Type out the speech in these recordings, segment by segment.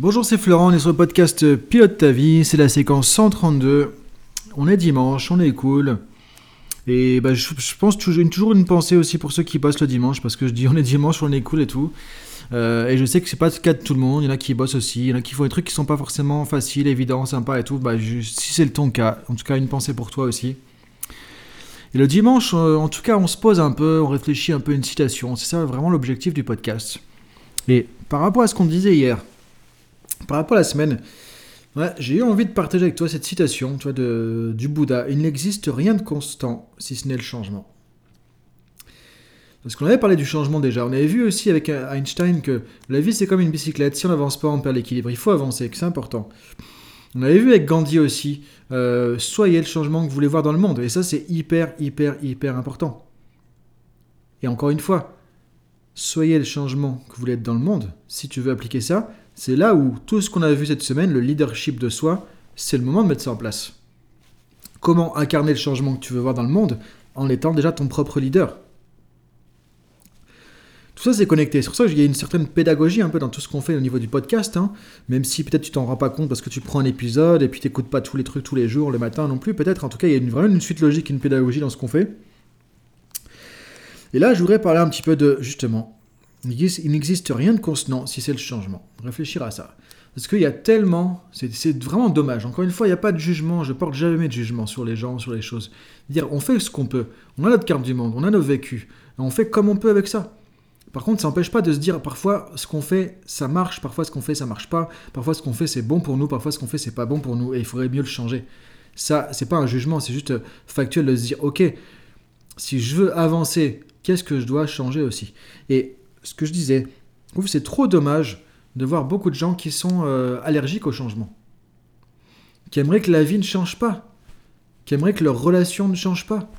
Bonjour, c'est Florent, on est sur le podcast Pilote ta vie, c'est la séquence 132. On est dimanche, on est cool. Et bah, je, pense toujours, une pensée aussi pour ceux qui bossent le dimanche, parce que je dis on est dimanche, on est cool et tout. Euh, et je sais que c'est pas le cas de tout le monde, il y en a qui bossent aussi, il y en a qui font des trucs qui sont pas forcément faciles, évidents, sympas et tout. Bah, si c'est le ton cas, en tout cas une pensée pour toi aussi. Et le dimanche, euh, en tout cas, on se pose un peu, on réfléchit un peu une citation. C'est ça vraiment l'objectif du podcast. Et par rapport à ce qu'on disait hier, par rapport à la semaine, j'ai eu envie de partager avec toi cette citation de, du Bouddha. Il n'existe rien de constant si ce n'est le changement. Parce qu'on avait parlé du changement déjà. On avait vu aussi avec Einstein que la vie c'est comme une bicyclette. Si on n'avance pas, on perd l'équilibre. Il faut avancer, c'est important. On avait vu avec Gandhi aussi, euh, soyez le changement que vous voulez voir dans le monde. Et ça c'est hyper, hyper, hyper important. Et encore une fois, soyez le changement que vous voulez être dans le monde. Si tu veux appliquer ça, c'est là où tout ce qu'on a vu cette semaine, le leadership de soi, c'est le moment de mettre ça en place. Comment incarner le changement que tu veux voir dans le monde en étant déjà ton propre leader? Tout ça, c'est connecté. C'est pour ça qu'il y a une certaine pédagogie un peu dans tout ce qu'on fait au niveau du podcast, hein. même si peut-être tu t'en rends pas compte parce que tu prends un épisode et puis tu n'écoutes pas tous les trucs tous les jours, le matin non plus, peut-être. En tout cas, il y a une, vraiment une suite logique, une pédagogie dans ce qu'on fait. Et là, je voudrais parler un petit peu de, justement, il n'existe rien de constant si c'est le changement. Réfléchir à ça. Parce qu'il y a tellement, c'est vraiment dommage. Encore une fois, il n'y a pas de jugement. Je porte jamais de jugement sur les gens, sur les choses. Dire, on fait ce qu'on peut. On a notre carte du monde, on a nos vécus. on fait comme on peut avec ça. Par contre, ça n'empêche pas de se dire, parfois, ce qu'on fait, ça marche. Parfois, ce qu'on fait, ça marche pas. Parfois, ce qu'on fait, c'est bon pour nous. Parfois, ce qu'on fait, c'est pas bon pour nous. Et il faudrait mieux le changer. Ça, c'est pas un jugement. C'est juste factuel de se dire, ok, si je veux avancer, qu'est-ce que je dois changer aussi? Et ce que je disais, c'est trop dommage de voir beaucoup de gens qui sont euh, allergiques au changement, qui aimeraient que la vie ne change pas, qui aimeraient que leur relation ne change pas,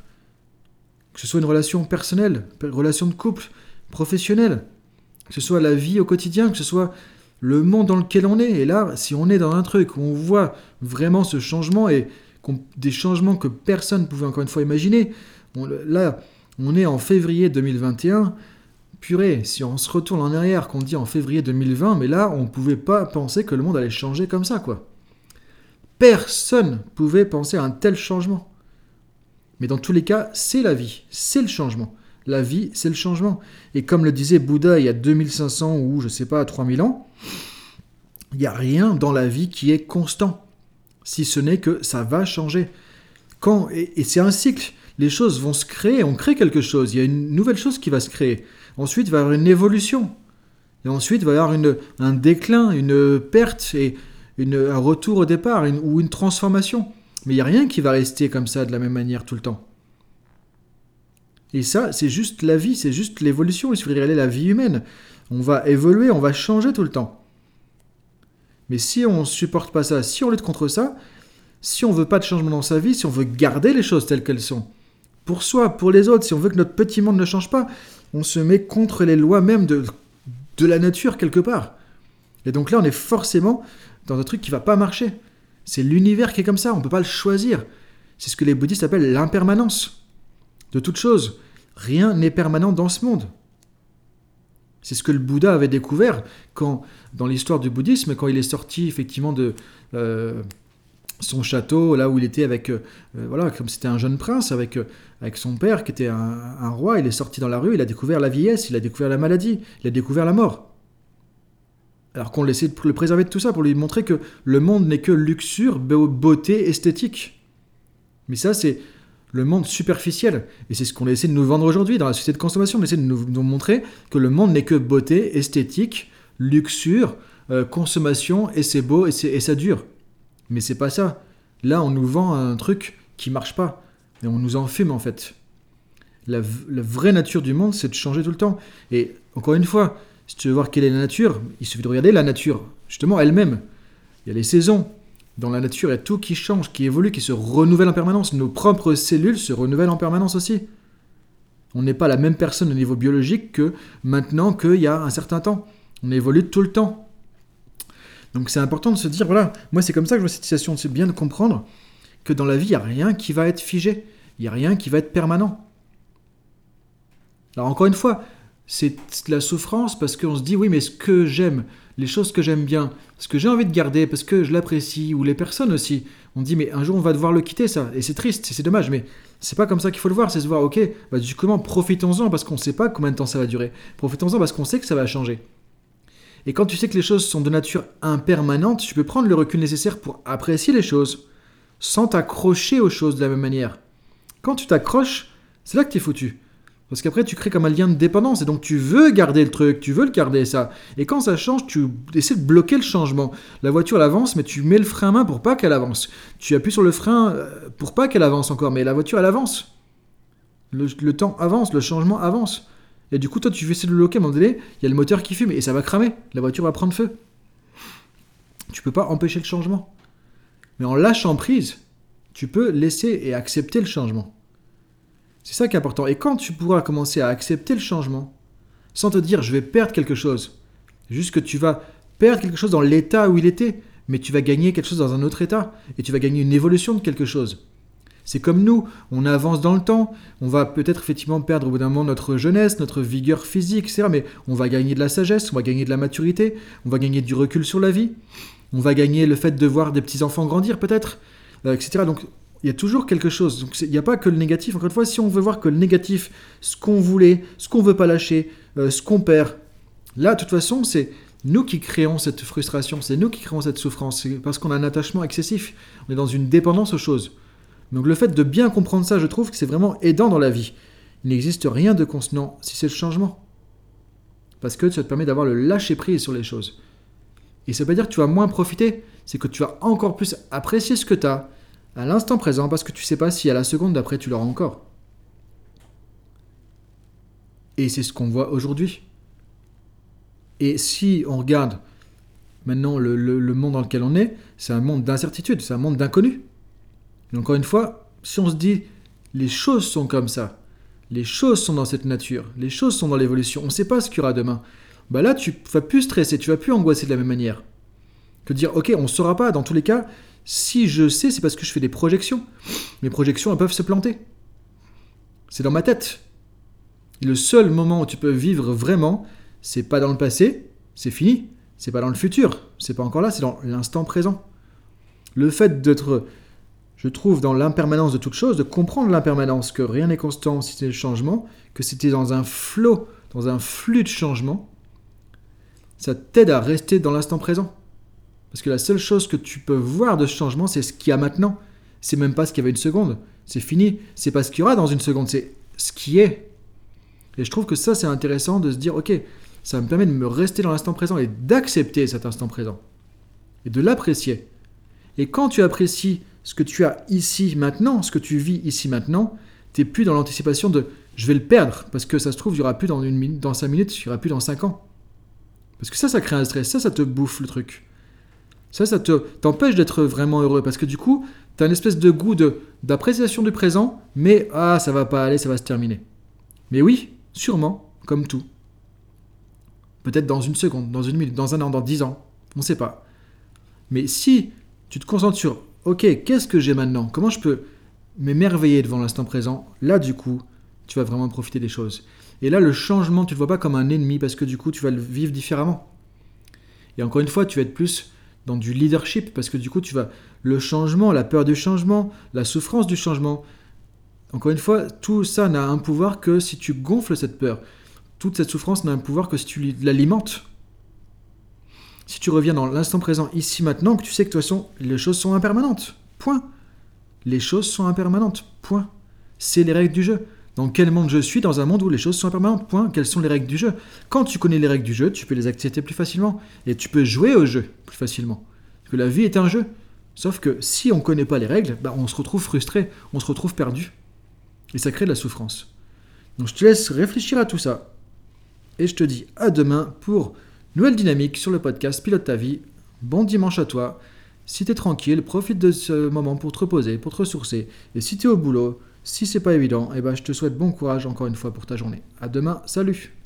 que ce soit une relation personnelle, une relation de couple, professionnelle, que ce soit la vie au quotidien, que ce soit le monde dans lequel on est. Et là, si on est dans un truc où on voit vraiment ce changement et des changements que personne ne pouvait encore une fois imaginer, là, on est en février 2021 purée, si on se retourne en arrière, qu'on dit en février 2020, mais là, on ne pouvait pas penser que le monde allait changer comme ça, quoi. Personne pouvait penser à un tel changement. Mais dans tous les cas, c'est la vie, c'est le changement. La vie, c'est le changement. Et comme le disait Bouddha il y a 2500 ou je sais pas, 3000 ans, il n'y a rien dans la vie qui est constant, si ce n'est que ça va changer. Quand, et c'est un cycle, les choses vont se créer, on crée quelque chose, il y a une nouvelle chose qui va se créer. Ensuite, il va y avoir une évolution. Et ensuite, il va y avoir une, un déclin, une perte et un retour au départ ou une transformation. Mais il n'y a rien qui va rester comme ça de la même manière tout le temps. Et ça, c'est juste la vie, c'est juste l'évolution. Il suffit de regarder la vie humaine. On va évoluer, on va changer tout le temps. Mais si on ne supporte pas ça, si on lutte contre ça, si on veut pas de changement dans sa vie, si on veut garder les choses telles qu'elles sont, pour soi, pour les autres, si on veut que notre petit monde ne change pas, on se met contre les lois même de, la nature quelque part. Et donc là, on est forcément dans un truc qui va pas marcher. C'est l'univers qui est comme ça, on ne peut pas le choisir. C'est ce que les bouddhistes appellent l'impermanence de toute chose. Rien n'est permanent dans ce monde. C'est ce que le Bouddha avait découvert quand, dans l'histoire du bouddhisme, quand il est sorti effectivement de, euh, son château, là où il était avec, euh, euh, voilà, comme c'était un jeune prince, avec, euh, avec son père qui était un, roi, il est sorti dans la rue, il a découvert la vieillesse, il a découvert la maladie, il a découvert la mort. Alors qu'on essaie de le préserver de tout ça pour lui montrer que le monde n'est que luxure, beauté, esthétique. Mais ça, c'est le monde superficiel. Et c'est ce qu'on essaie de nous vendre aujourd'hui dans la société de consommation. On essaie de nous, montrer que le monde n'est que beauté, esthétique, luxure, consommation, et c'est beau, et, et ça dure. Mais c'est pas ça. Là, on nous vend un truc qui marche pas. Et on nous enfume, en fait. La, vraie nature du monde, c'est de changer tout le temps. Et encore une fois, si tu veux voir quelle est la nature, il suffit de regarder la nature, justement elle-même. Il y a les saisons. Dans la nature, il y a tout qui change, qui évolue, qui se renouvelle en permanence. Nos propres cellules se renouvellent en permanence aussi. On n'est pas la même personne au niveau biologique que maintenant qu'il y a un certain temps. On évolue tout le temps. Donc c'est important de se dire, voilà, moi c'est comme ça que je vois cette situation, c'est bien de comprendre que dans la vie, il n'y a rien qui va être figé, il n'y a rien qui va être permanent. Alors encore une fois, c'est la souffrance parce qu'on se dit, oui, mais ce que j'aime, les choses que j'aime bien, ce que j'ai envie de garder, parce que je l'apprécie, ou les personnes aussi. On dit, mais un jour on va devoir le quitter, ça. Et c'est triste, c'est dommage, mais c'est pas comme ça qu'il faut le voir, c'est se voir, ok, bah, du profitons-en parce qu'on sait pas combien de temps ça va durer. Profitons-en parce qu'on sait que ça va changer. Et quand tu sais que les choses sont de nature impermanente, tu peux prendre le recul nécessaire pour apprécier les choses, sans t'accrocher aux choses de la même manière. Quand tu t'accroches, c'est là que tu es foutu. Parce qu'après, tu crées comme un lien de dépendance. Et donc, tu veux garder le truc, tu veux le garder, ça. Et quand ça change, tu essaies de bloquer le changement. La voiture, elle avance, mais tu mets le frein à main pour pas qu'elle avance. Tu appuies sur le frein euh, pour pas qu'elle avance encore. Mais la voiture, elle avance. Le, temps avance, le changement avance. Et du coup, toi, tu veux essayer le bloquer à un il y a le moteur qui fume et ça va cramer. La voiture va prendre feu. Tu peux pas empêcher le changement. Mais en lâchant prise, tu peux laisser et accepter le changement. C'est ça qui est important. Et quand tu pourras commencer à accepter le changement, sans te dire je vais perdre quelque chose, juste que tu vas perdre quelque chose dans l'état où il était, mais tu vas gagner quelque chose dans un autre état, et tu vas gagner une évolution de quelque chose. C'est comme nous, on avance dans le temps, on va peut-être effectivement perdre au bout d'un moment notre jeunesse, notre vigueur physique, etc. Mais on va gagner de la sagesse, on va gagner de la maturité, on va gagner du recul sur la vie, on va gagner le fait de voir des petits-enfants grandir peut-être, euh, etc. Donc il y a toujours quelque chose. Il n'y a pas que le négatif. Encore une fois, si on veut voir que le négatif, ce qu'on voulait, ce qu'on veut pas lâcher, euh, ce qu'on perd, là, de toute façon, c'est nous qui créons cette frustration, c'est nous qui créons cette souffrance, parce qu'on a un attachement excessif, on est dans une dépendance aux choses. Donc le fait de bien comprendre ça, je trouve que c'est vraiment aidant dans la vie. Il n'existe rien de constant si c'est le changement. Parce que ça te permet d'avoir le lâcher prise sur les choses. Et ça veut pas dire que tu vas moins profiter, c'est que tu vas encore plus apprécier ce que tu as, à l'instant présent parce que tu sais pas si à la seconde d'après tu l'auras encore. Et c'est ce qu'on voit aujourd'hui. Et si on regarde maintenant le, monde dans lequel on est, c'est un monde d'incertitude, c'est un monde d'inconnu. Encore une fois, si on se dit les choses sont comme ça, les choses sont dans cette nature, les choses sont dans l'évolution, on ne sait pas ce qu'il y aura demain, bah là tu vas plus stresser, tu vas plus angoisser de la même manière. Que dire, ok, on ne saura pas, dans tous les cas, si je sais, c'est parce que je fais des projections. Mes projections, elles peuvent se planter. C'est dans ma tête. Le seul moment où tu peux vivre vraiment, c'est pas dans le passé, c'est fini. C'est pas dans le futur, c'est pas encore là, c'est dans l'instant présent. Le fait d'être, je trouve, dans l'impermanence de toute chose, de comprendre l'impermanence, que rien n'est constant si c'est le changement, que c'était dans un flot, dans un flux de changement, ça t'aide à rester dans l'instant présent. Parce que la seule chose que tu peux voir de ce changement, c'est ce qu'il y a maintenant. C'est même pas ce qu'il y avait une seconde. C'est fini. C'est pas ce qu'il y aura dans une seconde, c'est ce qui est. Et je trouve que ça, c'est intéressant de se dire, ok, ça me permet de me rester dans l'instant présent et d'accepter cet instant présent. Et de l'apprécier. Et quand tu apprécies ce que tu as ici maintenant, ce que tu vis ici maintenant, tu n'es plus dans l'anticipation de je vais le perdre, parce que ça se trouve, il n'y aura plus dans, une dans 5 minutes, il n'y aura plus dans 5 ans. Parce que ça, ça crée un stress, ça, ça te bouffe le truc. Ça, ça te, t'empêche d'être vraiment heureux parce que du coup, tu as une espèce de goût de, d'appréciation du présent, mais ah, ça va pas aller, ça va se terminer. Mais oui, sûrement, comme tout. Peut-être dans une seconde, dans une minute, dans un an, dans dix ans, on ne sait pas. Mais si tu te concentres sur, ok, qu'est-ce que j'ai maintenant? Comment je peux m'émerveiller devant l'instant présent? Là, du coup, tu vas vraiment profiter des choses. Et là, le changement, tu ne le vois pas comme un ennemi parce que du coup, tu vas le vivre différemment. Et encore une fois, tu vas être plus dans du leadership, parce que du coup, tu vas. Le changement, la peur du changement, la souffrance du changement. Encore une fois, tout ça n'a un pouvoir que si tu gonfles cette peur. Toute cette souffrance n'a un pouvoir que si tu l'alimentes. Si tu reviens dans l'instant présent, ici, maintenant, que tu sais que de toute façon, les choses sont impermanentes. Point. Les choses sont impermanentes. Point. C'est les règles du jeu. Dans quel monde je suis? Dans un monde où les choses sont impermanentes. Point. Quelles sont les règles du jeu? Quand tu connais les règles du jeu, tu peux les accepter plus facilement. Et tu peux jouer au jeu plus facilement. Que la vie est un jeu. Sauf que si on ne connaît pas les règles, bah, on se retrouve frustré, on se retrouve perdu. Et ça crée de la souffrance. Donc je te laisse réfléchir à tout ça. Et je te dis à demain pour nouvelle dynamique sur le podcast Pilote ta vie. Bon dimanche à toi. Si tu es tranquille, profite de ce moment pour te reposer, pour te ressourcer. Et si tu es au boulot, si c'est pas évident, eh ben, je te souhaite bon courage encore une fois pour ta journée. À demain, salut